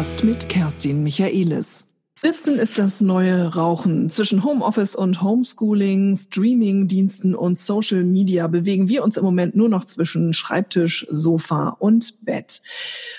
Podcast mit Kerstin Michaelis. Sitzen ist das neue Rauchen. Zwischen Homeoffice und Homeschooling, Streaming-Diensten und Social Media bewegen wir uns im Moment nur noch zwischen Schreibtisch, Sofa und Bett.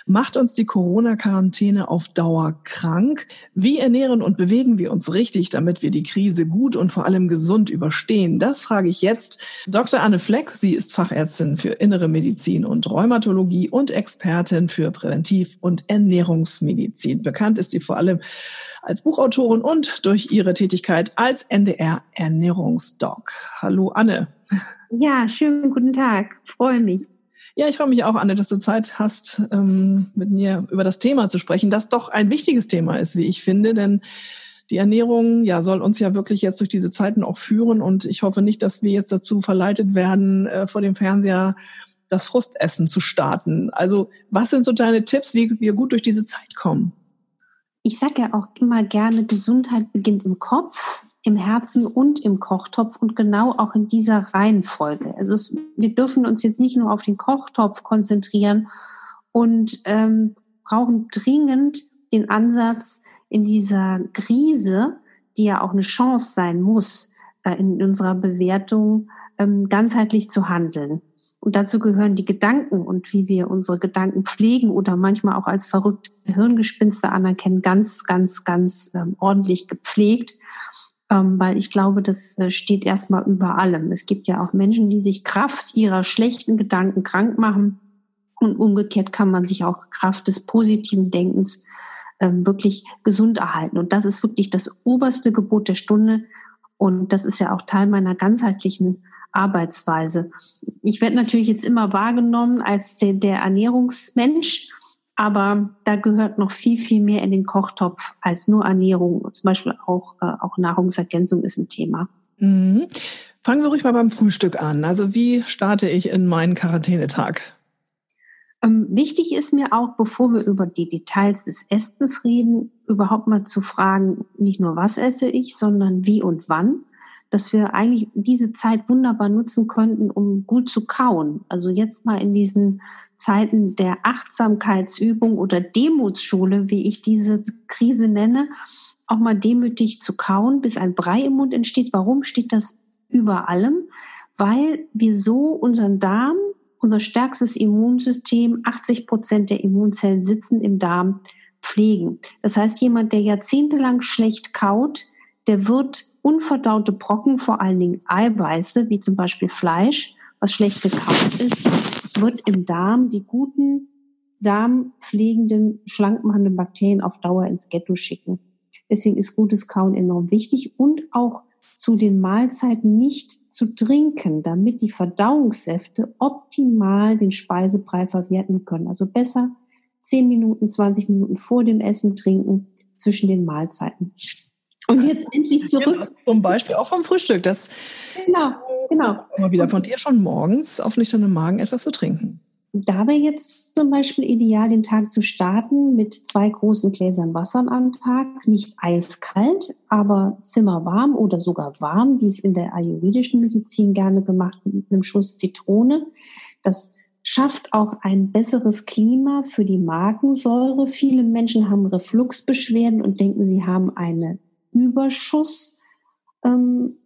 Macht uns die Corona-Quarantäne auf Dauer krank? Wie ernähren und bewegen wir uns richtig, damit wir die Krise gut und vor allem gesund überstehen? Das frage ich jetzt Dr. Anne Fleck. Sie ist Fachärztin für Innere Medizin und Rheumatologie und Expertin für Präventiv- und Ernährungsmedizin. Bekannt ist sie vor allem als Buchautorin und durch ihre Tätigkeit als NDR Ernährungsdoc. Hallo Anne. Ja, schönen guten Tag. Freue mich. Ja, ich freue mich auch, Anne, dass du Zeit hast, ähm, mit mir über das Thema zu sprechen, das doch ein wichtiges Thema ist, wie ich finde, denn die Ernährung ja soll uns ja wirklich jetzt durch diese Zeiten auch führen und ich hoffe nicht, dass wir jetzt dazu verleitet werden, äh, vor dem Fernseher das Frustessen zu starten. Also, was sind so deine Tipps, wie wir gut durch diese Zeit kommen? Ich sage ja auch immer gerne, Gesundheit beginnt im Kopf, im Herzen und im Kochtopf und genau auch in dieser Reihenfolge. Also es, wir dürfen uns jetzt nicht nur auf den Kochtopf konzentrieren und ähm, brauchen dringend den Ansatz in dieser Krise, die ja auch eine Chance sein muss, äh, in unserer Bewertung ähm, ganzheitlich zu handeln. Und dazu gehören die Gedanken und wie wir unsere Gedanken pflegen oder manchmal auch als verrückte Hirngespinste anerkennen, ganz, ganz, ganz ähm, ordentlich gepflegt. Ähm, weil ich glaube, das äh, steht erstmal über allem. Es gibt ja auch Menschen, die sich Kraft ihrer schlechten Gedanken krank machen. Und umgekehrt kann man sich auch Kraft des positiven Denkens ähm, wirklich gesund erhalten. Und das ist wirklich das oberste Gebot der Stunde. Und das ist ja auch Teil meiner ganzheitlichen Arbeitsweise. Ich werde natürlich jetzt immer wahrgenommen als der, der Ernährungsmensch, aber da gehört noch viel, viel mehr in den Kochtopf als nur Ernährung. Zum Beispiel auch, äh, auch Nahrungsergänzung ist ein Thema. Mhm. Fangen wir ruhig mal beim Frühstück an. Also wie starte ich in meinen Quarantänetag? Ähm, wichtig ist mir auch, bevor wir über die Details des Essens reden, überhaupt mal zu fragen, nicht nur was esse ich, sondern wie und wann dass wir eigentlich diese Zeit wunderbar nutzen könnten, um gut zu kauen. Also jetzt mal in diesen Zeiten der Achtsamkeitsübung oder Demutsschule, wie ich diese Krise nenne, auch mal demütig zu kauen, bis ein Brei im Mund entsteht. Warum steht das über allem? Weil wir so unseren Darm, unser stärkstes Immunsystem, 80 Prozent der Immunzellen sitzen im Darm, pflegen. Das heißt, jemand, der jahrzehntelang schlecht kaut, der wird unverdaute Brocken, vor allen Dingen Eiweiße, wie zum Beispiel Fleisch, was schlecht gekaut ist, wird im Darm die guten darmpflegenden, schlankmachenden Bakterien auf Dauer ins Ghetto schicken. Deswegen ist gutes Kauen enorm wichtig und auch zu den Mahlzeiten nicht zu trinken, damit die Verdauungssäfte optimal den Speisebrei verwerten können. Also besser 10 Minuten, 20 Minuten vor dem Essen trinken zwischen den Mahlzeiten. Und jetzt endlich zurück. Genau, zum Beispiel auch vom Frühstück. Das genau, genau. Immer wieder von dir schon morgens auf nüchternen Magen etwas zu trinken. Da wäre jetzt zum Beispiel ideal, den Tag zu starten mit zwei großen Gläsern Wasser am Tag. Nicht eiskalt, aber zimmerwarm oder sogar warm, wie es in der ayurvedischen Medizin gerne gemacht wird, mit einem Schuss Zitrone. Das schafft auch ein besseres Klima für die Magensäure. Viele Menschen haben Refluxbeschwerden und denken, sie haben eine Überschuss ähm,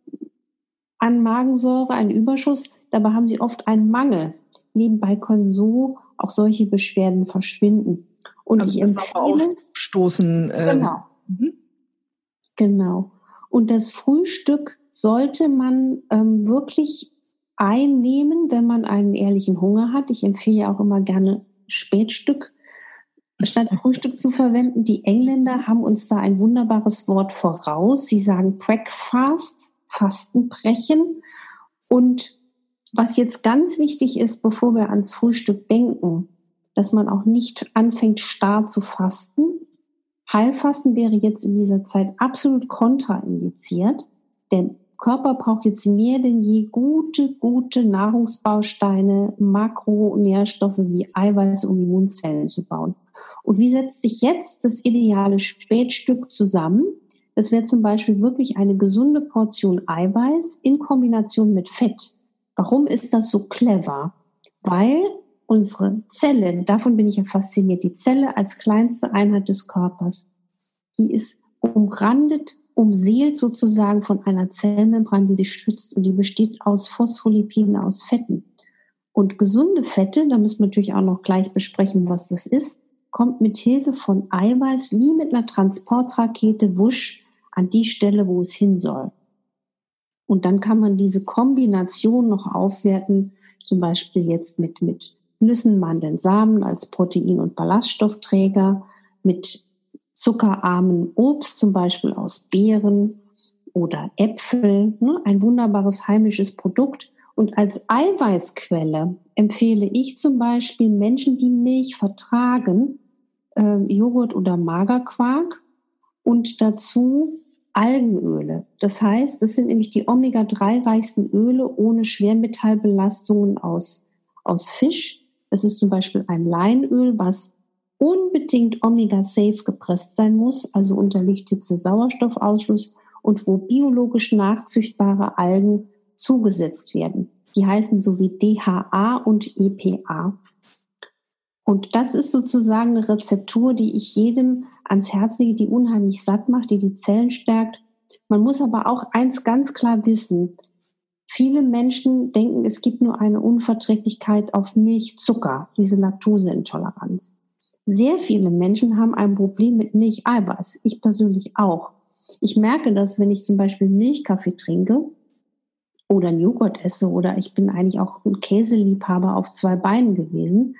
an Magensäure, einen Überschuss. Dabei haben sie oft einen Mangel. Nebenbei können so auch solche Beschwerden verschwinden. Und also ich empfehle, stoßen. Äh, genau. Mhm. Genau. Und das Frühstück sollte man ähm, wirklich einnehmen, wenn man einen ehrlichen Hunger hat. Ich empfehle auch immer gerne Spätstück statt Frühstück zu verwenden. Die Engländer haben uns da ein wunderbares Wort voraus. Sie sagen Breakfast, Fastenbrechen. Und was jetzt ganz wichtig ist, bevor wir ans Frühstück denken, dass man auch nicht anfängt, starr zu fasten. Heilfasten wäre jetzt in dieser Zeit absolut kontraindiziert. Denn Körper braucht jetzt mehr denn je gute, gute Nahrungsbausteine, Makronährstoffe wie Eiweiß, um Immunzellen zu bauen. Und wie setzt sich jetzt das ideale Spätstück zusammen? Das wäre zum Beispiel wirklich eine gesunde Portion Eiweiß in Kombination mit Fett. Warum ist das so clever? Weil unsere Zelle, davon bin ich ja fasziniert, die Zelle als kleinste Einheit des Körpers, die ist umrandet, umseelt sozusagen von einer Zellmembran, die sie schützt und die besteht aus Phospholipiden, aus Fetten. Und gesunde Fette, da müssen wir natürlich auch noch gleich besprechen, was das ist, kommt mit Hilfe von Eiweiß wie mit einer Transportrakete wusch an die Stelle, wo es hin soll. Und dann kann man diese Kombination noch aufwerten, zum Beispiel jetzt mit, mit Nüssen, Mandeln, Samen als Protein- und Ballaststoffträger, mit zuckerarmen Obst, zum Beispiel aus Beeren oder Äpfel, ne? ein wunderbares heimisches Produkt. Und als Eiweißquelle empfehle ich zum Beispiel Menschen, die Milch vertragen, äh, Joghurt oder Magerquark und dazu Algenöle. Das heißt, das sind nämlich die Omega-3-reichsten Öle ohne Schwermetallbelastungen aus, aus Fisch. Das ist zum Beispiel ein Leinöl, was unbedingt Omega-safe gepresst sein muss, also unter Lichthitze Sauerstoffausschluss und wo biologisch nachzüchtbare Algen zugesetzt werden. Die heißen so wie DHA und EPA. Und das ist sozusagen eine Rezeptur, die ich jedem ans Herz lege, die unheimlich satt macht, die die Zellen stärkt. Man muss aber auch eins ganz klar wissen. Viele Menschen denken, es gibt nur eine Unverträglichkeit auf Milchzucker, diese Laktoseintoleranz. Sehr viele Menschen haben ein Problem mit Milcheiweiß. Ich persönlich auch. Ich merke das, wenn ich zum Beispiel Milchkaffee trinke oder einen Joghurt esse oder ich bin eigentlich auch ein Käseliebhaber auf zwei Beinen gewesen,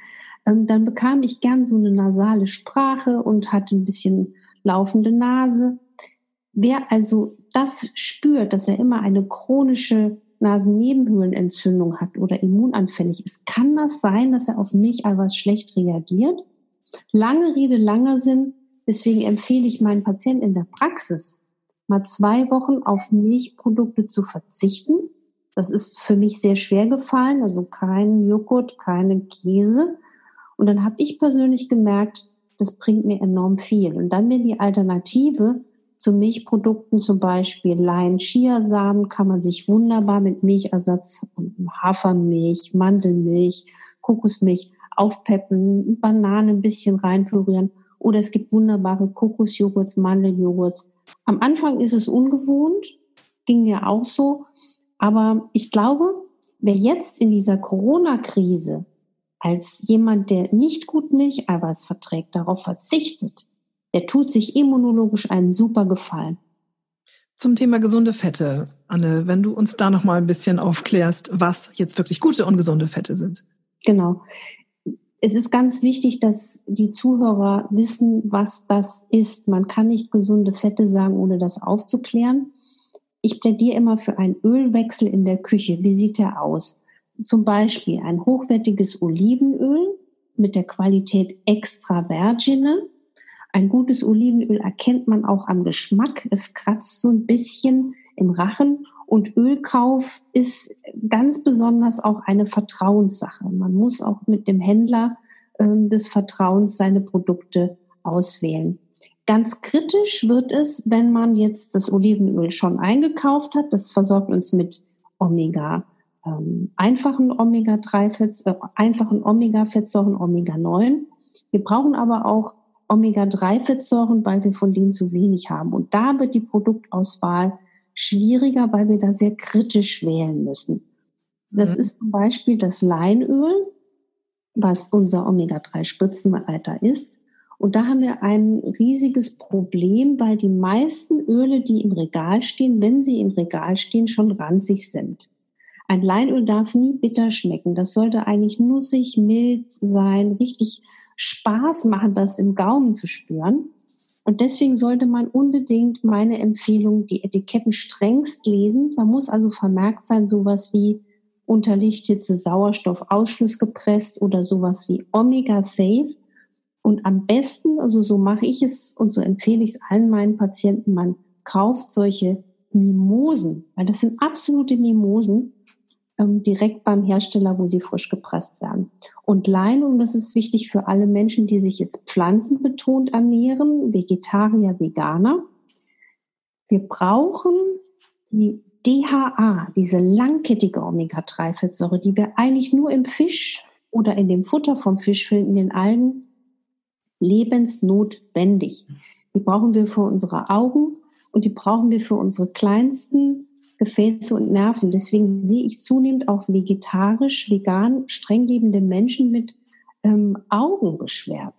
ähm, dann bekam ich gern so eine nasale Sprache und hatte ein bisschen laufende Nase. Wer also das spürt, dass er immer eine chronische Nasennebenhöhlenentzündung hat oder immunanfällig ist, kann das sein, dass er auf Milcheiweiß schlecht reagiert? Lange Rede, langer Sinn. Deswegen empfehle ich meinen Patienten in der Praxis, mal zwei Wochen auf Milchprodukte zu verzichten. Das ist für mich sehr schwer gefallen, also kein Joghurt, keine Käse. Und dann habe ich persönlich gemerkt, das bringt mir enorm viel. Und dann wäre die Alternative zu Milchprodukten, zum Beispiel Lein, Chiasamen, kann man sich wunderbar mit Milchersatz, Hafermilch, Mandelmilch, Kokosmilch aufpeppen, Banane ein bisschen reinpürieren. Oder es gibt wunderbare Kokosjoghurts, Mandeljoghurts. Am Anfang ist es ungewohnt, ging mir auch so. Aber ich glaube, wer jetzt in dieser Corona-Krise als jemand, der nicht gut Milcheiweiß verträgt, darauf verzichtet, der tut sich immunologisch einen super Gefallen. Zum Thema gesunde Fette, Anne, wenn du uns da noch mal ein bisschen aufklärst, was jetzt wirklich gute und gesunde Fette sind. Genau es ist ganz wichtig, dass die Zuhörer wissen, was das ist. Man kann nicht gesunde Fette sagen, ohne das aufzuklären. Ich plädiere immer für einen Ölwechsel in der Küche. Wie sieht der aus? Zum Beispiel ein hochwertiges Olivenöl mit der Qualität extra vergine. Ein gutes Olivenöl erkennt man auch am Geschmack. Es kratzt so ein bisschen im Rachen und Ölkauf ist ganz besonders auch eine Vertrauenssache. Man muss auch mit dem Händler äh, des Vertrauens seine Produkte auswählen. Ganz kritisch wird es, wenn man jetzt das Olivenöl schon eingekauft hat. Das versorgt uns mit Omega, ähm, einfachen Omega-3, äh, einfachen Omega-Fettsäuren, Omega-9. Wir brauchen aber auch Omega-3-Fettsäuren, weil wir von denen zu wenig haben. Und da wird die Produktauswahl schwieriger, weil wir da sehr kritisch wählen müssen. Das mhm. ist zum Beispiel das Leinöl, was unser Omega-3-Spitzenreiter ist. Und da haben wir ein riesiges Problem, weil die meisten Öle, die im Regal stehen, wenn sie im Regal stehen, schon ranzig sind. Ein Leinöl darf nie bitter schmecken. Das sollte eigentlich nussig, mild sein, richtig Spaß machen, das im Gaumen zu spüren. Und deswegen sollte man unbedingt meine Empfehlung, die Etiketten strengst lesen. Da muss also vermerkt sein, sowas wie unter Lichthitze Sauerstoffausschluss gepresst oder sowas wie Omega Safe. Und am besten, also so mache ich es und so empfehle ich es allen meinen Patienten, man kauft solche Mimosen, weil das sind absolute Mimosen, direkt beim Hersteller, wo sie frisch gepresst werden. Und Lein, und das ist wichtig für alle Menschen, die sich jetzt pflanzenbetont ernähren, Vegetarier, Veganer. Wir brauchen die DHA, diese langkettige Omega-3-Fettsäure, die wir eigentlich nur im Fisch oder in dem Futter vom Fisch, in den Algen, lebensnotwendig. Die brauchen wir für unsere Augen und die brauchen wir für unsere kleinsten Gefäße und Nerven. Deswegen sehe ich zunehmend auch vegetarisch, vegan, streng lebende Menschen mit ähm, Augenbeschwerden.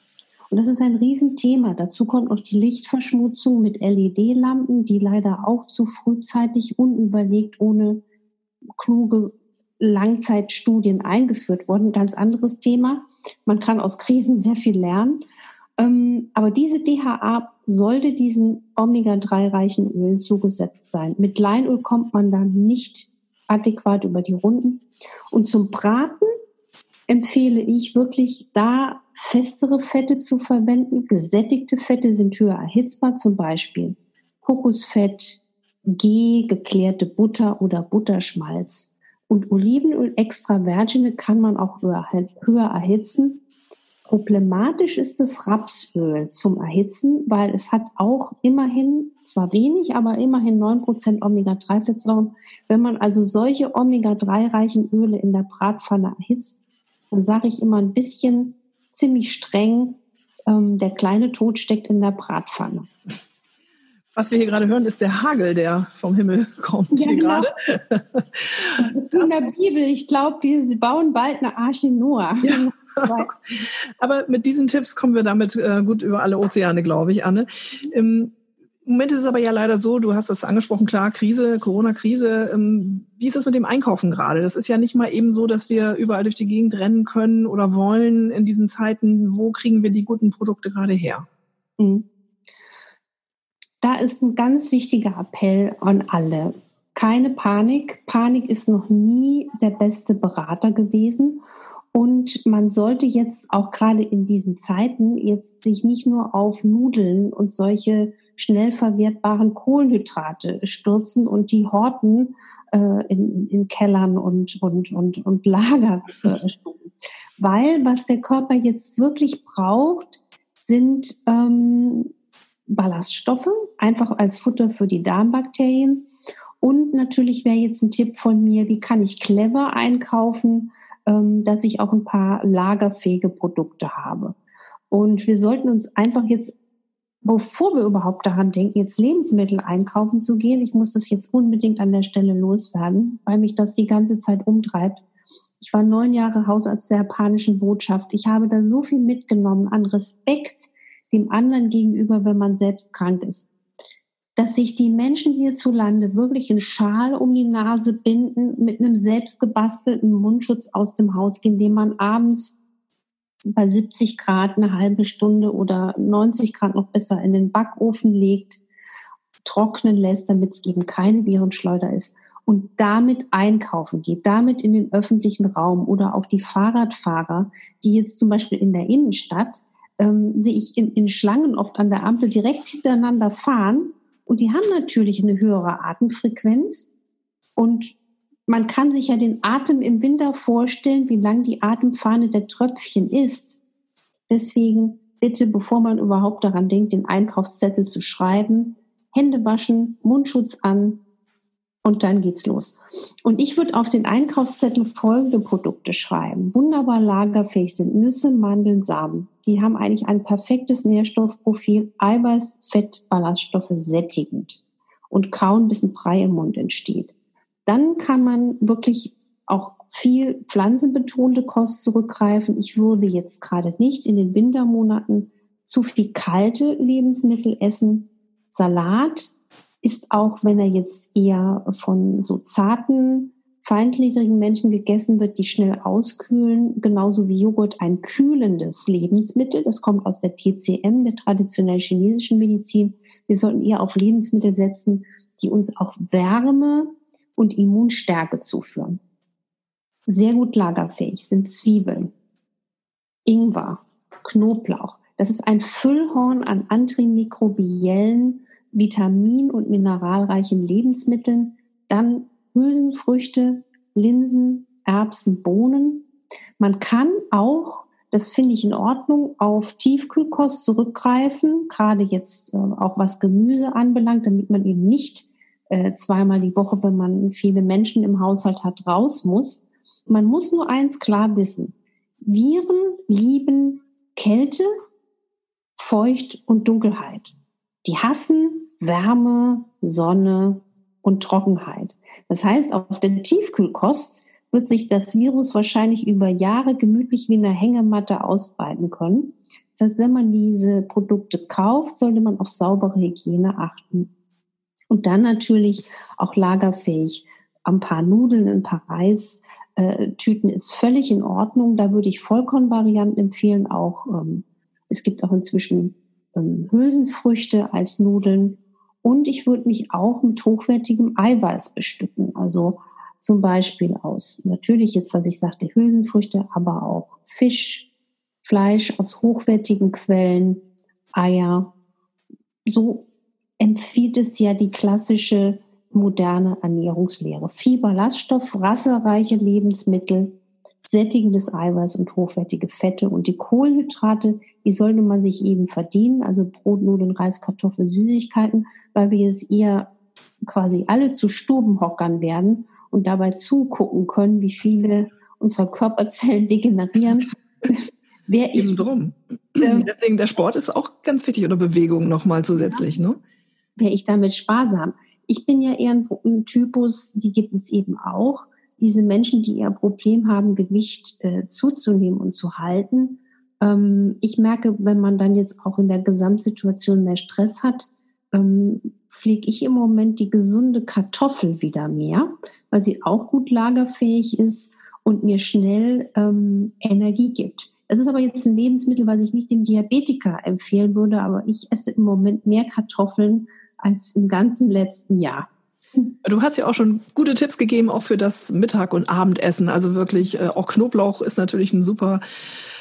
Und das ist ein Riesenthema. Dazu kommt noch die Lichtverschmutzung mit LED-Lampen, die leider auch zu frühzeitig, unüberlegt, ohne kluge Langzeitstudien eingeführt wurden. Ganz anderes Thema. Man kann aus Krisen sehr viel lernen. Ähm, aber diese DHA sollte diesen Omega-3-reichen Ölen zugesetzt sein. Mit Leinöl kommt man dann nicht adäquat über die Runden. Und zum Braten empfehle ich wirklich da festere Fette zu verwenden. Gesättigte Fette sind höher erhitzbar, zum Beispiel Kokosfett, G, geklärte Butter oder Butterschmalz. Und Olivenöl extra virgine kann man auch höher, höher erhitzen. Problematisch ist das Rapsöl zum Erhitzen, weil es hat auch immerhin, zwar wenig, aber immerhin 9% Omega-3-Fettsäuren. Wenn man also solche Omega-3-reichen Öle in der Bratpfanne erhitzt, dann sage ich immer ein bisschen ziemlich streng, ähm, der kleine Tod steckt in der Bratpfanne. Was wir hier gerade hören, ist der Hagel, der vom Himmel kommt ja, hier genau. gerade. Das ist in der Bibel. Ich glaube, wir bauen bald eine Arche Noah. Ja. Aber mit diesen Tipps kommen wir damit äh, gut über alle Ozeane, glaube ich, Anne. Im Moment ist es aber ja leider so, du hast das angesprochen, klar, Krise, Corona-Krise. Ähm, wie ist das mit dem Einkaufen gerade? Das ist ja nicht mal eben so, dass wir überall durch die Gegend rennen können oder wollen in diesen Zeiten. Wo kriegen wir die guten Produkte gerade her? Mhm. Da ist ein ganz wichtiger Appell an alle. Keine Panik. Panik ist noch nie der beste Berater gewesen. Und man sollte jetzt auch gerade in diesen Zeiten jetzt sich nicht nur auf Nudeln und solche schnell verwertbaren Kohlenhydrate stürzen und die horten äh, in, in Kellern und, und, und, und Lager. Weil was der Körper jetzt wirklich braucht, sind ähm, Ballaststoffe, einfach als Futter für die Darmbakterien. Und natürlich wäre jetzt ein Tipp von mir, wie kann ich clever einkaufen? ähm, dass ich auch ein paar lagerfähige Produkte habe. Und wir sollten uns einfach jetzt, bevor wir überhaupt daran denken, jetzt Lebensmittel einkaufen zu gehen, ich muss das jetzt unbedingt an der Stelle loswerden, weil mich das die ganze Zeit umtreibt. Ich war neun Jahre Hausarzt der japanischen Botschaft. Ich habe da so viel mitgenommen an Respekt dem anderen gegenüber, wenn man selbst krank ist dass sich die Menschen hierzulande wirklich einen Schal um die Nase binden, mit einem selbstgebastelten Mundschutz aus dem Haus gehen, den man abends bei 70 Grad eine halbe Stunde oder 90 Grad noch besser in den Backofen legt, trocknen lässt, damit es eben keine Virenschleuder ist und damit einkaufen geht, damit in den öffentlichen Raum oder auch die Fahrradfahrer, die jetzt zum Beispiel in der Innenstadt, ähm, sehe ich in, in Schlangen oft an der Ampel direkt hintereinander fahren und die haben natürlich eine höhere Atemfrequenz. Und man kann sich ja den Atem im Winter vorstellen, wie lang die Atemfahne der Tröpfchen ist. Deswegen bitte, bevor man überhaupt daran denkt, den Einkaufszettel zu schreiben, Hände waschen, Mundschutz an, und dann geht's los. Und ich würde auf den Einkaufszettel folgende Produkte schreiben. Wunderbar lagerfähig sind Nüsse, Mandeln, Samen. Die haben eigentlich ein perfektes Nährstoffprofil, Eiweiß, Fett, Ballaststoffe sättigend und kauen, bis ein Brei im Mund entsteht. Dann kann man wirklich auch viel pflanzenbetonte Kost zurückgreifen. Ich würde jetzt gerade nicht in den Wintermonaten zu viel kalte Lebensmittel essen. Salat ist auch, wenn er jetzt eher von so zarten, feingliedrigen Menschen gegessen wird, die schnell auskühlen, genauso wie Joghurt ein kühlendes Lebensmittel. Das kommt aus der TCM, der traditionell chinesischen Medizin. Wir sollten eher auf Lebensmittel setzen, die uns auch Wärme und Immunstärke zuführen. Sehr gut lagerfähig sind Zwiebeln, Ingwer, Knoblauch. Das ist ein Füllhorn an antimikrobiellen vitamin- und mineralreichen Lebensmitteln, dann Hülsenfrüchte, Linsen, Erbsen, Bohnen. Man kann auch, das finde ich in Ordnung, auf Tiefkühlkost zurückgreifen, gerade jetzt äh, auch was Gemüse anbelangt, damit man eben nicht äh, zweimal die Woche, wenn man viele Menschen im Haushalt hat, raus muss. Man muss nur eins klar wissen. Viren lieben Kälte, Feucht und Dunkelheit. Die hassen Wärme, Sonne und Trockenheit. Das heißt, auf der Tiefkühlkost wird sich das Virus wahrscheinlich über Jahre gemütlich wie eine Hängematte ausbreiten können. Das heißt, wenn man diese Produkte kauft, sollte man auf saubere Hygiene achten. Und dann natürlich auch lagerfähig. Ein paar Nudeln, ein paar Reistüten ist völlig in Ordnung. Da würde ich Vollkornvarianten empfehlen. Auch ähm, es gibt auch inzwischen ähm, Hülsenfrüchte als Nudeln. Und ich würde mich auch mit hochwertigem Eiweiß bestücken. Also zum Beispiel aus natürlich jetzt, was ich sagte, Hülsenfrüchte, aber auch Fisch, Fleisch aus hochwertigen Quellen, Eier. So empfiehlt es ja die klassische moderne Ernährungslehre. Fieber, Laststoff, rassereiche Lebensmittel, sättigendes Eiweiß und hochwertige Fette. Und die Kohlenhydrate, die sollte man sich eben verdienen, also Brot, Nudeln, Reis, Kartoffeln, Süßigkeiten, weil wir jetzt eher quasi alle zu Stubenhockern werden und dabei zugucken können, wie viele unserer Körperzellen degenerieren. Wer ich, drum. Ähm, Deswegen der Sport ist auch ganz wichtig oder Bewegung nochmal zusätzlich, ja. ne? Wäre ich damit sparsam. Ich bin ja eher ein, ein, Typus, die gibt es eben auch. Diese Menschen, die ihr Problem haben, Gewicht äh, zuzunehmen und zu halten. Ähm, ich merke, wenn man dann jetzt auch in der Gesamtsituation mehr Stress hat, ähm, pflege ich im Moment die gesunde Kartoffel wieder mehr, weil sie auch gut lagerfähig ist und mir schnell ähm, Energie gibt. Es ist aber jetzt ein Lebensmittel, was ich nicht dem Diabetiker empfehlen würde, aber ich esse im Moment mehr Kartoffeln als im ganzen letzten Jahr. Du hast ja auch schon gute Tipps gegeben, auch für das Mittag- und Abendessen. Also wirklich, äh, auch Knoblauch ist natürlich ein super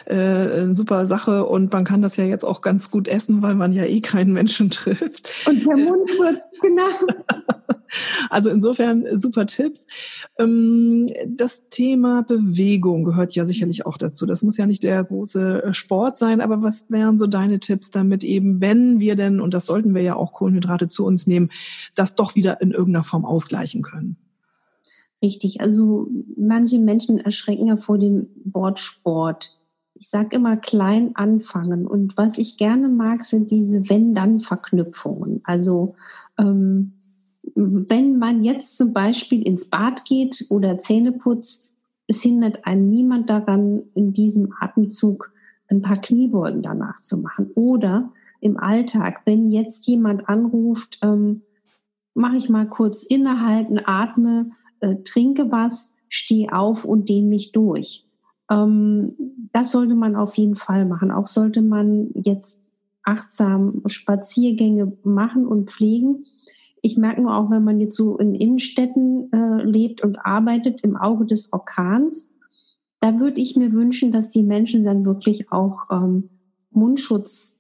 äh, eine super Sache und man kann das ja jetzt auch ganz gut essen, weil man ja eh keinen Menschen trifft. Und der Mundschutz, genau. Also insofern super Tipps. Ähm, das Thema Bewegung gehört ja sicherlich auch dazu. Das muss ja nicht der große äh, Sport sein, aber was wären so deine Tipps, damit eben, wenn wir denn, und das sollten wir ja auch Kohlenhydrate zu uns nehmen, das doch wieder in irgendeiner Form ausgleichen können? Richtig. Also manche Menschen erschrecken ja vor dem Wort Sport ich sage immer klein anfangen. Und was ich gerne mag, sind diese Wenn-Dann-Verknüpfungen. Also ähm, wenn man jetzt zum Beispiel ins Bad geht oder Zähne putzt, es hindert einen niemand daran, in diesem Atemzug ein paar Kniebeugen danach zu machen. Oder im Alltag, wenn jetzt jemand anruft, ähm, mache ich mal kurz innehalten, atme, äh, trinke was, stehe auf und dehne mich durch. Ähm, das sollte man auf jeden Fall machen. Auch sollte man jetzt achtsam Spaziergänge machen und pflegen. Ich merke nur auch, wenn man jetzt so in Innenstädten äh, lebt und arbeitet im Auge des Orkans, da würde ich mir wünschen, dass die Menschen dann wirklich auch ähm, Mundschutz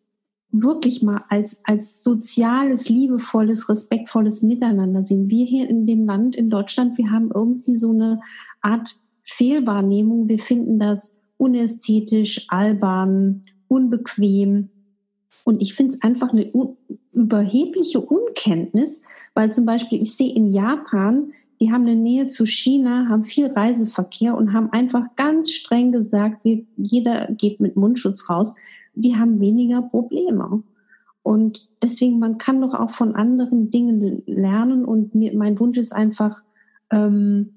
wirklich mal als, als soziales, liebevolles, respektvolles Miteinander sehen. Wir hier in dem Land, in Deutschland, wir haben irgendwie so eine Art Fehlwahrnehmung. Wir finden das unästhetisch, albern, unbequem. Und ich finde es einfach eine überhebliche Unkenntnis, weil zum Beispiel ich sehe in Japan, die haben eine Nähe zu China, haben viel Reiseverkehr und haben einfach ganz streng gesagt, wir, jeder geht mit Mundschutz raus. Die haben weniger Probleme. Und deswegen, man kann doch auch von anderen Dingen lernen. Und mir, mein Wunsch ist einfach, ähm,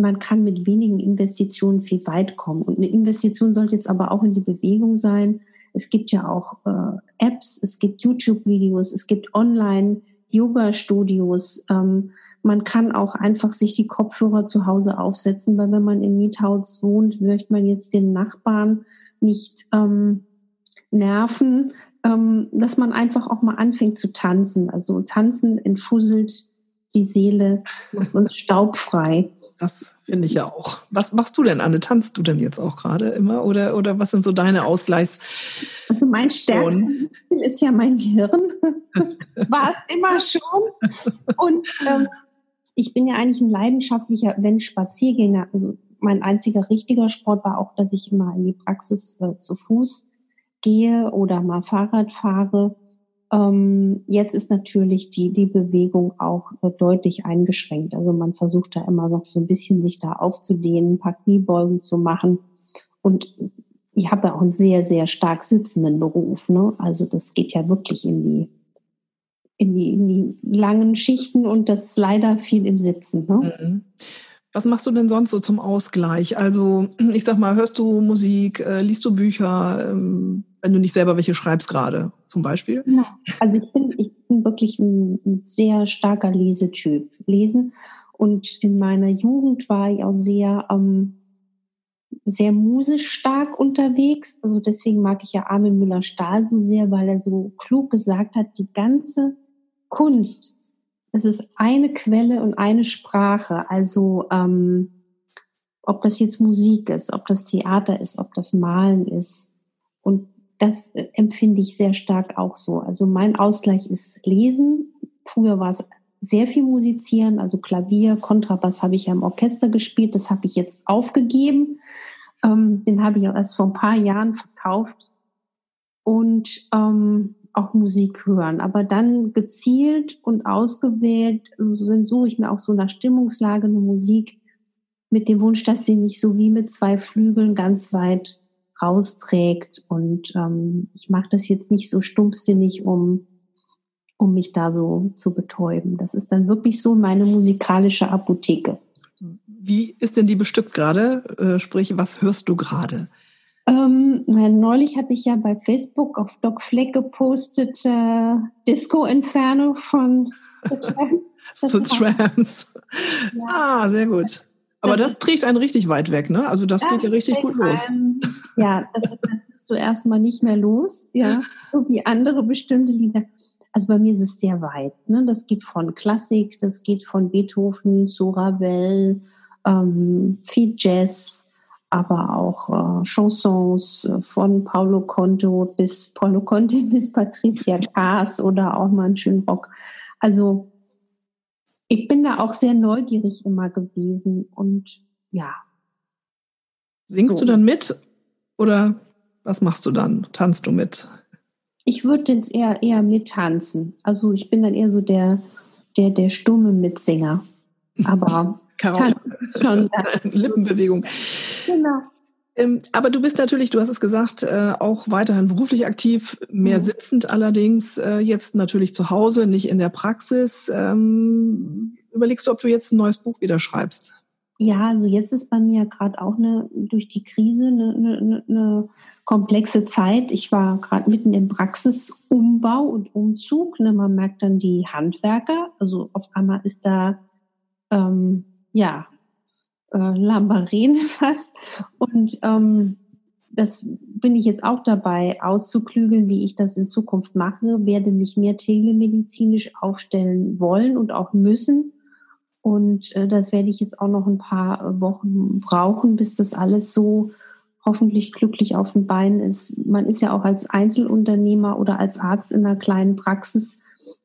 man kann mit wenigen Investitionen viel weit kommen. Und eine Investition sollte jetzt aber auch in die Bewegung sein. Es gibt ja auch äh, Apps, es gibt YouTube-Videos, es gibt Online-Yoga-Studios. Ähm, man kann auch einfach sich die Kopfhörer zu Hause aufsetzen, weil wenn man im Miethaus wohnt, möchte man jetzt den Nachbarn nicht ähm, nerven, ähm, dass man einfach auch mal anfängt zu tanzen. Also tanzen entfusselt die Seele macht uns staubfrei. Das finde ich ja auch. Was machst du denn, Anne? Tanzt du denn jetzt auch gerade immer? Oder, oder was sind so deine Ausgleichs? Also mein stärkstes ist ja mein Hirn. War es immer schon. Und ähm, ich bin ja eigentlich ein leidenschaftlicher, wenn Spaziergänger. Also mein einziger richtiger Sport war auch, dass ich immer in die Praxis äh, zu Fuß gehe oder mal Fahrrad fahre. Ähm, jetzt ist natürlich die, die Bewegung auch äh, deutlich eingeschränkt. Also man versucht da immer noch so ein bisschen sich da aufzudehnen, ein paar Kniebeugen zu machen Und ich habe ja auch einen sehr, sehr stark sitzenden Beruf. Ne? Also das geht ja wirklich in die, in die, in die langen Schichten und das leider viel im Sitzen. Ne? Mhm. Was machst du denn sonst so zum Ausgleich? Also, ich sag mal, hörst du Musik, äh, liest du Bücher, ähm, wenn du nicht selber welche schreibst gerade, zum Beispiel? Ja, also ich bin, ich bin wirklich ein, ein sehr starker Lesetyp. Lesen. Und in meiner Jugend war ich auch sehr, ähm, sehr musisch stark unterwegs. Also deswegen mag ich ja Armin Müller-Stahl so sehr, weil er so klug gesagt hat, die ganze Kunst das ist eine Quelle und eine Sprache. Also ähm, ob das jetzt Musik ist, ob das Theater ist, ob das Malen ist. Und das äh, empfinde ich sehr stark auch so. Also mein Ausgleich ist Lesen. Früher war es sehr viel Musizieren, also Klavier, Kontrabass habe ich ja im Orchester gespielt. Das habe ich jetzt aufgegeben. Ähm, den habe ich auch erst vor ein paar Jahren verkauft. Und ähm, auch Musik hören, aber dann gezielt und ausgewählt suche ich mir auch so nach Stimmungslage eine Musik mit dem Wunsch, dass sie nicht so wie mit zwei Flügeln ganz weit rausträgt. Und ähm, ich mache das jetzt nicht so stumpfsinnig, um, um mich da so zu betäuben. Das ist dann wirklich so meine musikalische Apotheke. Wie ist denn die bestückt gerade? Äh, sprich, was hörst du gerade? Ähm, neulich hatte ich ja bei Facebook auf Doc Fleck gepostet äh, Disco Inferno von The Trams. Ja. Ah, sehr gut. Aber das, trägt einen richtig weit weg, ne? Also das, das geht ja richtig gut los. Ja, das, das bist du erstmal nicht mehr los, ja. So wie andere bestimmte Lieder. Also bei mir ist es sehr weit. Ne? Das geht von Klassik, das geht von Beethoven zu Ravel, ähm, viel Jazz, aber auch äh, Chansons äh, von Paulo Conte bis Paulo Conte bis Patricia Kaas oder auch mal einen schönen Rock. Also ich bin da auch sehr neugierig immer gewesen und ja. Singst so. du dann mit oder was machst du dann? Tanzt du mit? Ich würde jetzt eher eher mittanzen. Also ich bin dann eher so der der der stumme Mitsänger. Aber. Schon. Lippenbewegung. Genau. Ähm, aber du bist natürlich, du hast es gesagt, äh, auch weiterhin beruflich aktiv, mehr mhm. sitzend allerdings, äh, jetzt natürlich zu Hause, nicht in der Praxis. Ähm, überlegst du, ob du jetzt ein neues Buch wieder schreibst? Ja, also jetzt ist bei mir gerade auch eine, durch die Krise eine, eine, eine komplexe Zeit. Ich war gerade mitten im Praxisumbau und Umzug. Ne? Man merkt dann die Handwerker. Also auf einmal ist da ähm, ja, äh, Lambarene fast. Und ähm, das bin ich jetzt auch dabei, auszuklügeln, wie ich das in Zukunft mache, werde mich mehr telemedizinisch aufstellen wollen und auch müssen. Und äh, das werde ich jetzt auch noch ein paar Wochen brauchen, bis das alles so hoffentlich glücklich auf den Beinen ist. Man ist ja auch als Einzelunternehmer oder als Arzt in einer kleinen Praxis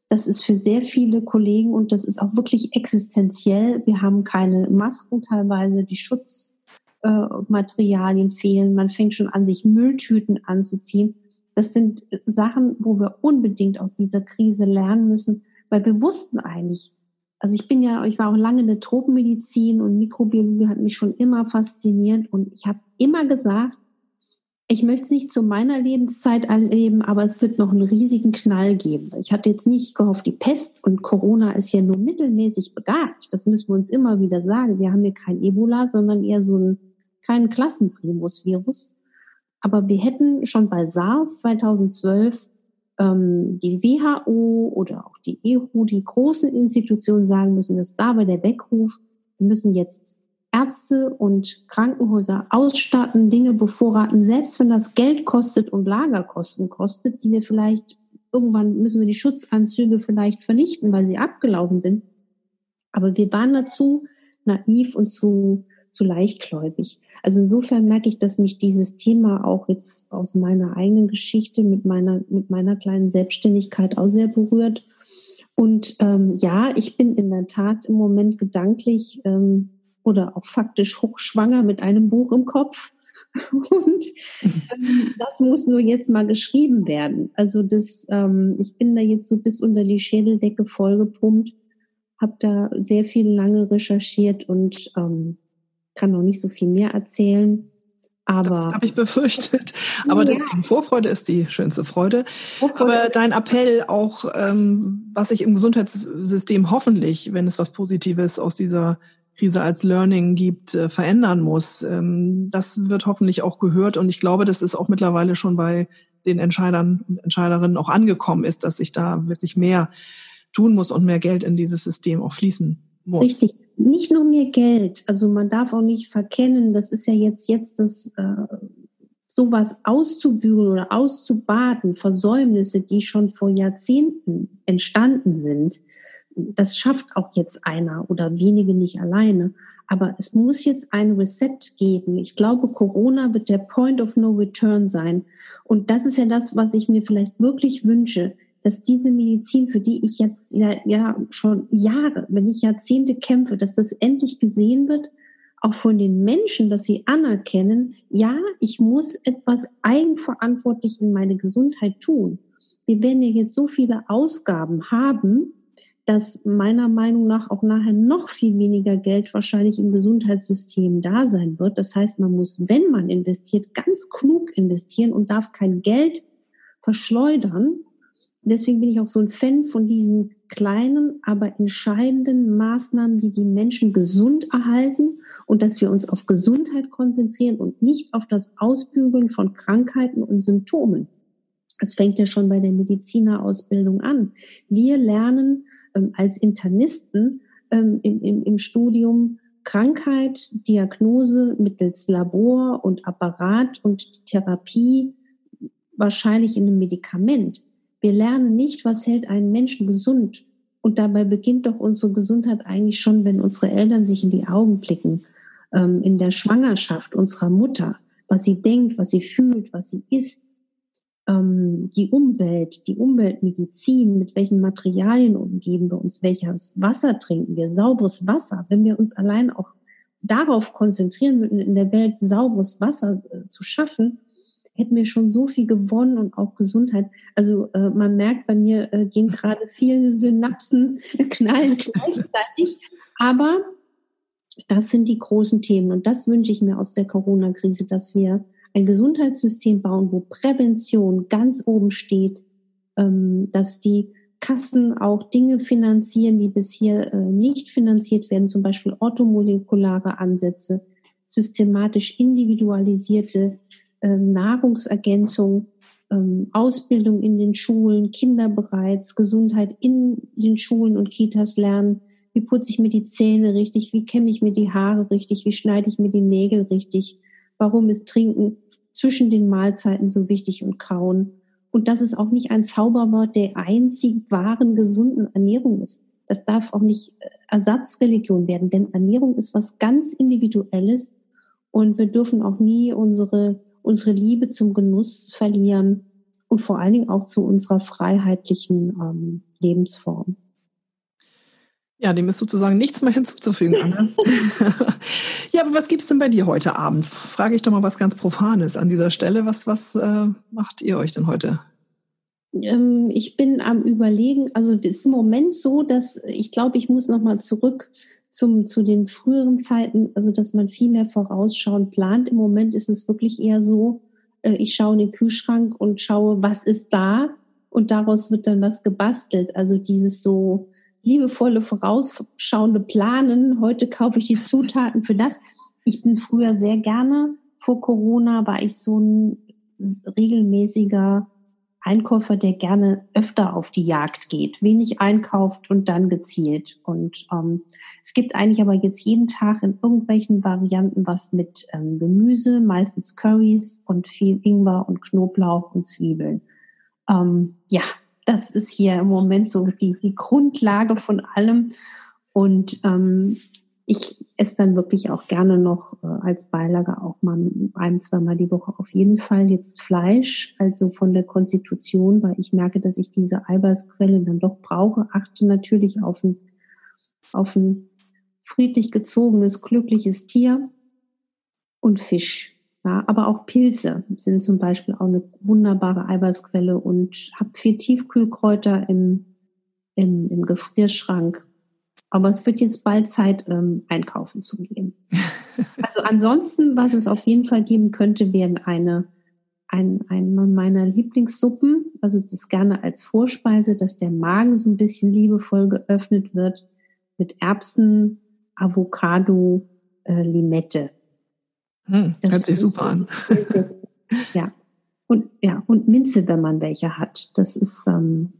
das ist für sehr viele Kollegen und das ist auch wirklich existenziell. Wir haben keine Masken teilweise, die Schutzmaterialien äh, fehlen. Man fängt schon an, sich Mülltüten anzuziehen. Das sind Sachen, wo wir unbedingt aus dieser Krise lernen müssen, weil wir wussten eigentlich, also ich bin ja, ich war auch lange in der Tropenmedizin und Mikrobiologie hat mich schon immer fasziniert und ich habe immer gesagt, ich möchte es nicht zu meiner Lebenszeit erleben, aber es wird noch einen riesigen Knall geben. Ich hatte jetzt nicht gehofft, die Pest und Corona ist ja nur mittelmäßig begabt. Das müssen wir uns immer wieder sagen. Wir haben hier kein Ebola, sondern eher so einen keinen Klassenprimus-Virus. Aber wir hätten schon bei SARS 2012 ähm, die WHO oder auch die EU, die großen Institutionen sagen müssen, dass dabei der Weckruf, wir müssen jetzt Ärzte und Krankenhäuser ausstatten, Dinge bevorraten, selbst wenn das Geld kostet und Lagerkosten kostet, die wir vielleicht irgendwann müssen wir die Schutzanzüge vielleicht vernichten, weil sie abgelaufen sind. Aber wir waren dazu naiv und zu, zu leichtgläubig. Also insofern merke ich, dass mich dieses Thema auch jetzt aus meiner eigenen Geschichte mit meiner, mit meiner kleinen Selbstständigkeit auch sehr berührt. Und ähm, ja, ich bin in der Tat im Moment gedanklich ähm, oder auch faktisch hochschwanger mit einem Buch im Kopf. Und ähm, das muss nur jetzt mal geschrieben werden. Also das, ähm, ich bin da jetzt so bis unter die Schädeldecke vollgepumpt, habe da sehr viel lange recherchiert und ähm, kann noch nicht so viel mehr erzählen. Aber das habe ich befürchtet. Aber ja. deswegen, Vorfreude ist die schönste Freude. Vorfreude. Aber dein Appell auch, ähm, was sich im Gesundheitssystem hoffentlich, wenn es was Positives aus dieser Krise als Learning gibt, äh, verändern muss, ähm, das wird hoffentlich auch gehört. Und ich glaube, das ist auch mittlerweile schon bei den Entscheidern und Entscheiderinnen auch angekommen ist, dass sich da wirklich mehr tun muss und mehr Geld in dieses System auch fließen muss. Richtig. Nicht nur mehr Geld. Also man darf auch nicht verkennen, das ist ja jetzt, jetzt das, äh, sowas auszubügeln oder auszubaden, Versäumnisse, die schon vor Jahrzehnten entstanden sind. Das schafft auch jetzt einer oder wenige nicht alleine. Aber es muss jetzt ein Reset geben. Ich glaube, Corona wird der Point of No Return sein. Und das ist ja das, was ich mir vielleicht wirklich wünsche, dass diese Medizin, für die ich jetzt ja, ja schon Jahre, wenn ich Jahrzehnte kämpfe, dass das endlich gesehen wird, auch von den Menschen, dass sie anerkennen, ja, ich muss etwas eigenverantwortlich in meine Gesundheit tun. Wir werden ja jetzt so viele Ausgaben haben, dass meiner Meinung nach auch nachher noch viel weniger Geld wahrscheinlich im Gesundheitssystem da sein wird. Das heißt, man muss, wenn man investiert, ganz klug investieren und darf kein Geld verschleudern, deswegen bin ich auch so ein Fan von diesen kleinen, aber entscheidenden Maßnahmen, die die Menschen gesund erhalten und dass wir uns auf Gesundheit konzentrieren und nicht auf das Ausbügeln von Krankheiten und Symptomen. Es fängt ja schon bei der Medizinerausbildung an. Wir lernen ähm, als Internisten ähm, im, im, im Studium Krankheit, Diagnose mittels Labor und Apparat und Therapie wahrscheinlich in einem Medikament. Wir lernen nicht, was hält einen Menschen gesund. Und dabei beginnt doch unsere Gesundheit eigentlich schon, wenn unsere Eltern sich in die Augen blicken, ähm, in der Schwangerschaft unserer Mutter, was sie denkt, was sie fühlt, was sie isst, ähm, die Umwelt, die Umweltmedizin, mit welchen Materialien umgeben wir uns, welches Wasser trinken wir, sauberes Wasser. Wenn wir uns allein auch darauf konzentrieren würden, in der Welt sauberes Wasser äh, zu schaffen, hätten wir schon so viel gewonnen und auch Gesundheit. Also äh, man merkt, bei mir äh, gehen gerade viele Synapsen knallen gleichzeitig. Aber das sind die großen Themen und das wünsche ich mir aus der Corona-Krise, dass wir ein Gesundheitssystem bauen, wo Prävention ganz oben steht, ähm, dass die Kassen auch Dinge finanzieren, die bisher äh, nicht finanziert werden, zum Beispiel orthomolekulare Ansätze, systematisch individualisierte Nahrungsergänzung, ähm, Ausbildung in den Schulen, Kinder bereits, Gesundheit in den Schulen und Kitas lernen. Wie putze ich mir die Zähne richtig? Wie kämme ich mir die Haare richtig? Wie schneide ich mir die Nägel richtig? Warum ist Trinken zwischen den Mahlzeiten so wichtig und Kauen? Und das ist auch nicht ein Zauberwort der einzig wahren gesunden Ernährung ist. Das darf auch nicht äh, Ersatzreligion werden, denn Ernährung ist was ganz Individuelles und wir dürfen auch nie unsere unsere Liebe zum Genuss verlieren und vor allen Dingen auch zu unserer freiheitlichen ähm, Lebensform. Ja, dem ist sozusagen nichts mehr hinzuzufügen, Anne. ja, aber was gibt es denn bei dir heute Abend? Frage ich doch mal was ganz Profanes an dieser Stelle. Was, was äh, macht ihr euch denn heute? Ähm, ich bin am Überlegen, also es ist im Moment so, dass ich glaube, ich muss nochmal zurück zum, zu den früheren Zeiten, also dass man viel mehr vorausschauend plant. Im Moment ist es wirklich eher so, äh, ich schaue in den Kühlschrank und schaue, was ist da und daraus wird dann was gebastelt. Also dieses so liebevolle, vorausschauende Planen. Heute kaufe ich die Zutaten für das. Ich bin früher sehr gerne, vor Corona war ich so ein regelmäßiger Einkäufer, der gerne öfter auf die Jagd geht, wenig einkauft und dann gezielt. Und ähm, es gibt eigentlich aber jetzt jeden Tag in irgendwelchen Varianten was mit ähm, Gemüse, meistens Curries und viel Ingwer und Knoblauch und Zwiebeln. Ähm, ja, das ist hier im Moment so die, die Grundlage von allem. Und ähm, ich esse dann wirklich auch gerne noch äh, als Beilage auch mal ein, zweimal die Woche auf jeden Fall jetzt Fleisch, also von der Konstitution, weil ich merke, dass ich diese Eiweißquelle dann doch brauche. Achte natürlich auf ein, auf ein friedlich gezogenes, glückliches Tier und Fisch. Ja, aber auch Pilze sind zum Beispiel auch eine wunderbare Eiweißquelle und habe viel Tiefkühlkräuter im, im, im Gefrierschrank Aber es wird jetzt bald Zeit, ähm, einkaufen zu gehen. also ansonsten, was es auf jeden Fall geben könnte, wären eine, ein, eine meiner Lieblingssuppen, also das gerne als Vorspeise, dass der Magen so ein bisschen liebevoll geöffnet wird mit Erbsen, Avocado, äh, Limette. Hm, das hört sich super an. ja. Und ja, und Minze, wenn man welche hat. Das ist, ähm,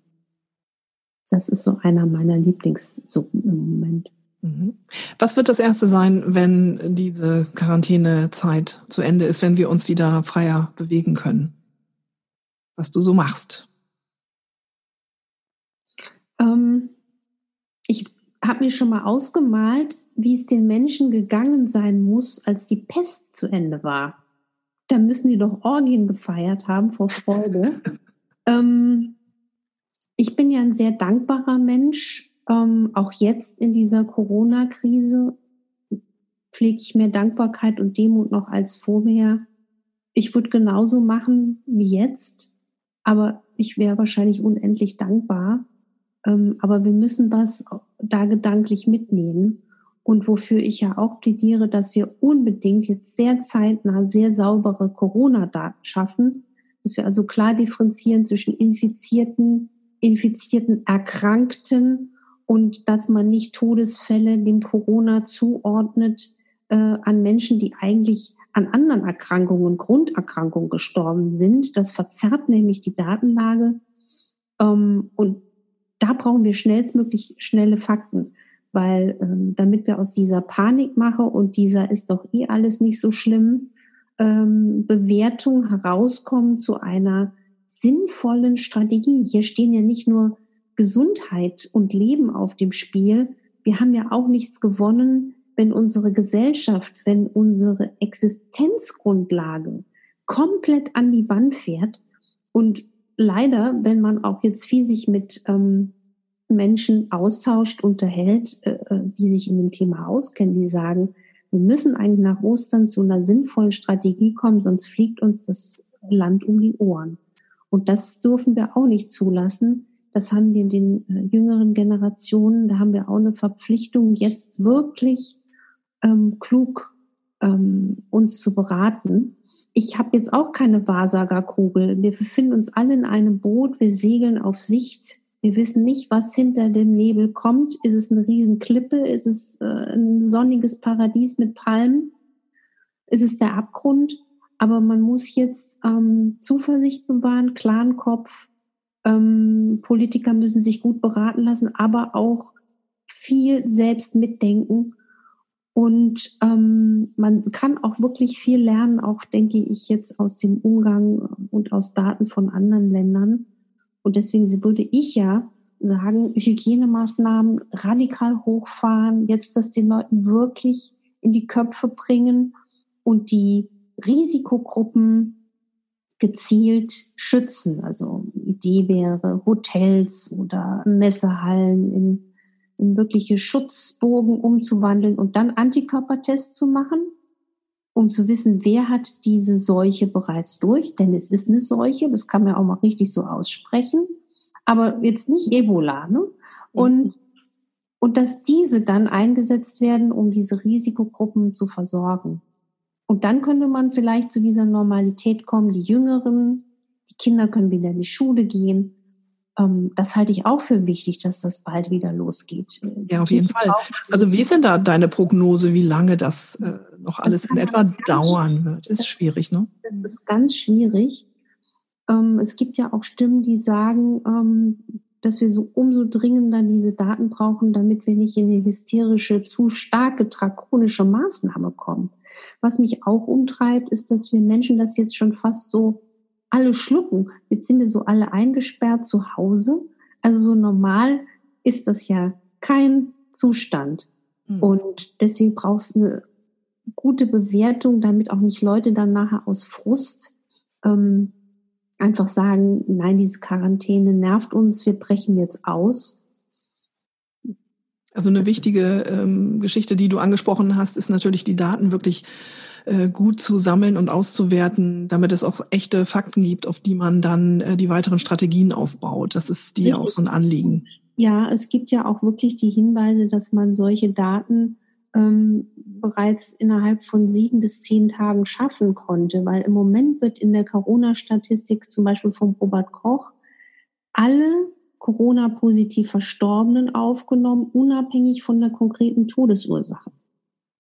das ist so einer meiner Lieblingssuppen im Moment. Mhm. Was wird das erste sein, wenn diese Quarantänezeit zu Ende ist, wenn wir uns wieder freier bewegen können? Was du so machst? Ähm, ich habe mir schon mal ausgemalt, wie es den Menschen gegangen sein muss, als die Pest zu Ende war. Da müssen die doch Orgien gefeiert haben vor Freude. ähm, ich bin ja ein sehr dankbarer Mensch. Ähm, auch jetzt in dieser Corona-Krise pflege ich mehr Dankbarkeit und Demut noch als vorher. Ich würde genauso machen wie jetzt, aber ich wäre wahrscheinlich unendlich dankbar. Ähm, aber wir müssen was da gedanklich mitnehmen und wofür ich ja auch plädiere, dass wir unbedingt jetzt sehr zeitnah sehr saubere Corona-Daten schaffen, dass wir also klar differenzieren zwischen Infizierten, Infizierten, Erkrankten und dass man nicht Todesfälle dem Corona zuordnet äh, an Menschen, die eigentlich an anderen Erkrankungen, Grunderkrankungen gestorben sind. Das verzerrt nämlich die Datenlage. Ähm, und da brauchen wir schnellstmöglich schnelle Fakten weil ähm, damit wir aus dieser Panikmache und dieser ist doch eh alles nicht so schlimm ähm, Bewertung herauskommen zu einer sinnvollen Strategie. Hier stehen ja nicht nur Gesundheit und Leben auf dem Spiel. Wir haben ja auch nichts gewonnen, wenn unsere Gesellschaft, wenn unsere Existenzgrundlage komplett an die Wand fährt. Und leider, wenn man auch jetzt viel sich mit ähm, Menschen austauscht, unterhält, äh, äh, die sich in dem Thema auskennen, die sagen, wir müssen eigentlich nach Ostern zu einer sinnvollen Strategie kommen, sonst fliegt uns das Land um die Ohren. Und das dürfen wir auch nicht zulassen. Das haben wir in den äh, jüngeren Generationen, da haben wir auch eine Verpflichtung, jetzt wirklich ähm, klug ähm, uns zu beraten. Ich habe jetzt auch keine Wahrsagerkugel. Wir befinden uns alle in einem Boot, wir segeln auf Sicht wir wissen nicht, was hinter dem Nebel kommt. Ist es eine Riesenklippe? Ist es äh, ein sonniges Paradies mit Palmen? Ist es der Abgrund? Aber man muss jetzt ähm, Zuversicht bewahren, klaren Kopf. Ähm, Politiker müssen sich gut beraten lassen, aber auch viel selbst mitdenken. Und ähm, man kann auch wirklich viel lernen, auch denke ich jetzt aus dem Umgang und aus Daten von anderen Ländern. Und deswegen würde ich ja sagen, Hygienemaßnahmen radikal hochfahren, jetzt das den Leuten wirklich in die Köpfe bringen und die Risikogruppen gezielt schützen. Also Idee wäre Hotels oder Messehallen in, in wirkliche Schutzbogen umzuwandeln und dann Antikörpertests zu machen um zu wissen, wer hat diese Seuche bereits durch, denn es ist eine Seuche, das kann man auch mal richtig so aussprechen, aber jetzt nicht Ebola. Ne? Und, und dass diese dann eingesetzt werden, um diese Risikogruppen zu versorgen. Und dann könnte man vielleicht zu dieser Normalität kommen, die Jüngeren, die Kinder können wieder in die Schule gehen. Ähm, das halte ich auch für wichtig, dass das bald wieder losgeht. Ja, auf jeden Fall. Also wie ist denn da deine Prognose, wie lange das äh, noch alles in etwa dauern wird? Ist schwierig, ne? Das ist ganz schwierig. Ähm, es gibt ja auch Stimmen, die sagen, ähm, dass wir so umso dringender diese Daten brauchen, damit wir nicht in eine hysterische, zu starke, drakonische Maßnahme kommen. Was mich auch umtreibt, ist, dass wir Menschen das jetzt schon fast so alle schlucken. Jetzt sind wir so alle eingesperrt zu Hause. Also so normal ist das ja kein Zustand. Mhm. Und deswegen brauchst du eine gute Bewertung, damit auch nicht Leute dann nachher aus Frust ähm, einfach sagen, nein, diese Quarantäne nervt uns, wir brechen jetzt aus. Also eine wichtige ähm, Geschichte, die du angesprochen hast, ist natürlich die Daten wirklich äh, gut zu sammeln und auszuwerten, damit es auch echte Fakten gibt, auf die man dann äh, die weiteren Strategien aufbaut. Das ist dir auch so ein Anliegen. ja, es gibt ja auch wirklich die Hinweise, dass man solche Daten ähm, bereits innerhalb von sieben bis zehn Tagen schaffen konnte, weil im Moment wird in der Corona-Statistik zum Beispiel vom Robert Koch alle Corona-positiv Verstorbenen aufgenommen, unabhängig von der konkreten Todesursache.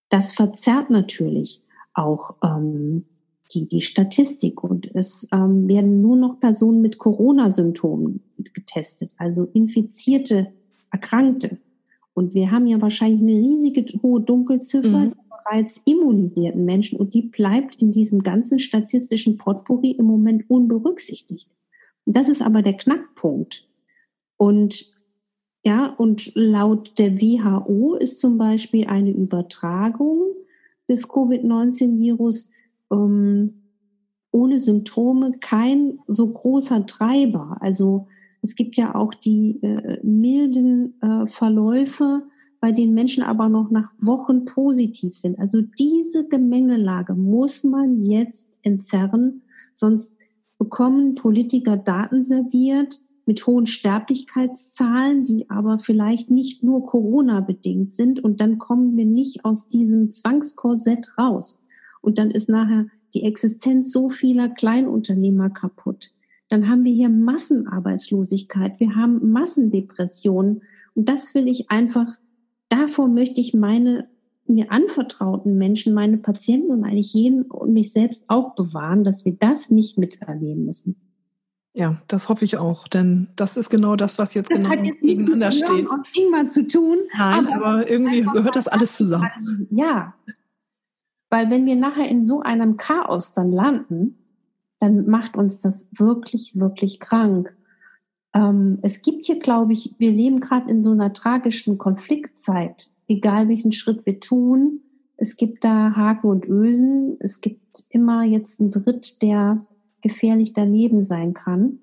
Das verzerrt natürlich auch ähm, die, die Statistik und es ähm, werden nur noch Personen mit Corona-Symptomen getestet, also infizierte Erkrankte. Und wir haben ja wahrscheinlich eine riesige hohe Dunkelziffer mhm. bereits immunisierten Menschen und die bleibt in diesem ganzen statistischen Potpourri im Moment unberücksichtigt. Und das ist aber der Knackpunkt. Und ja, und laut der WHO ist zum Beispiel eine Übertragung des Covid-19-Virus ähm, ohne Symptome kein so großer Treiber. Also es gibt ja auch die äh, milden äh, Verläufe, bei denen Menschen aber noch nach Wochen positiv sind. Also diese Gemengelage muss man jetzt entzerren, sonst bekommen Politiker Daten serviert mit hohen Sterblichkeitszahlen, die aber vielleicht nicht nur Corona bedingt sind und dann kommen wir nicht aus diesem Zwangskorsett raus. Und dann ist nachher die Existenz so vieler Kleinunternehmer kaputt. Dann haben wir hier Massenarbeitslosigkeit, wir haben Massendepressionen. Und das will ich einfach, davor möchte ich meine mir anvertrauten Menschen, meine Patienten und eigentlich jeden und mich selbst auch bewahren, dass wir das nicht miterleben müssen. Ja, das hoffe ich auch, denn das ist genau das, was jetzt das genau hat jetzt nebeneinander steht. Und Ingmar zu tun. Nein, aber, aber irgendwie gehört das alles zusammen. Ja, weil wenn wir nachher in so einem Chaos dann landen, dann macht uns das wirklich, wirklich krank. Ähm, es gibt hier, glaube ich, wir leben gerade in so einer tragischen Konfliktzeit, egal welchen Schritt wir tun. Es gibt da Haken und Ösen. Es gibt immer jetzt einen Dritt, der gefährlich daneben sein kann.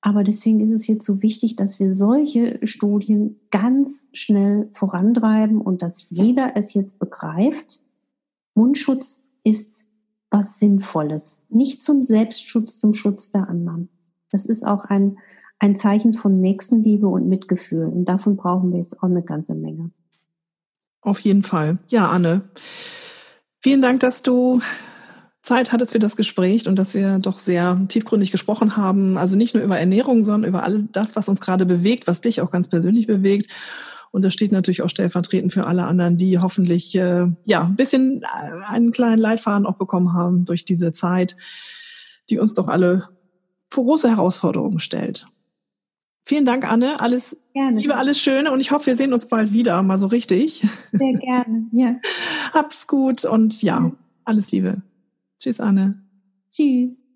Aber deswegen ist es jetzt so wichtig, dass wir solche Studien ganz schnell vorantreiben und dass jeder es jetzt begreift, Mundschutz ist was Sinnvolles, nicht zum Selbstschutz, zum Schutz der anderen. Das ist auch ein, ein Zeichen von Nächstenliebe und Mitgefühl. Und davon brauchen wir jetzt auch eine ganze Menge. Auf jeden Fall. Ja, Anne. Vielen Dank, dass du Zeit hattest für das Gespräch und dass wir doch sehr tiefgründig gesprochen haben. Also nicht nur über Ernährung, sondern über all das, was uns gerade bewegt, was dich auch ganz persönlich bewegt und das steht natürlich auch stellvertretend für alle anderen, die hoffentlich äh, ja ein bisschen äh, einen kleinen Leitfaden auch bekommen haben durch diese Zeit, die uns doch alle vor große Herausforderungen stellt. Vielen Dank, Anne. Alles gerne. Liebe, alles Schöne und ich hoffe, wir sehen uns bald wieder, mal so richtig. Sehr gerne, ja. Hab's gut und ja, alles Liebe. Tschüss, Anne. Tschüss.